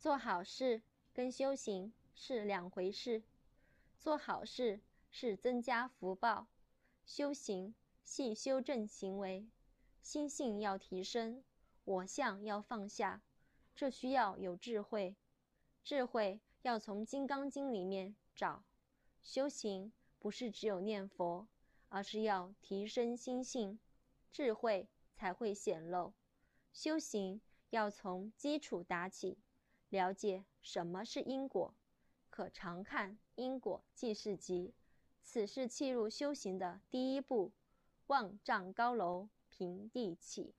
做好事跟修行是两回事。做好事是增加福报，修行系修正行为，心性要提升，我相要放下，这需要有智慧。智慧要从《金刚经》里面找。修行不是只有念佛，而是要提升心性，智慧才会显露。修行要从基础打起。了解什么是因果，可常看因果记事集。此是契入修行的第一步。万丈高楼平地起。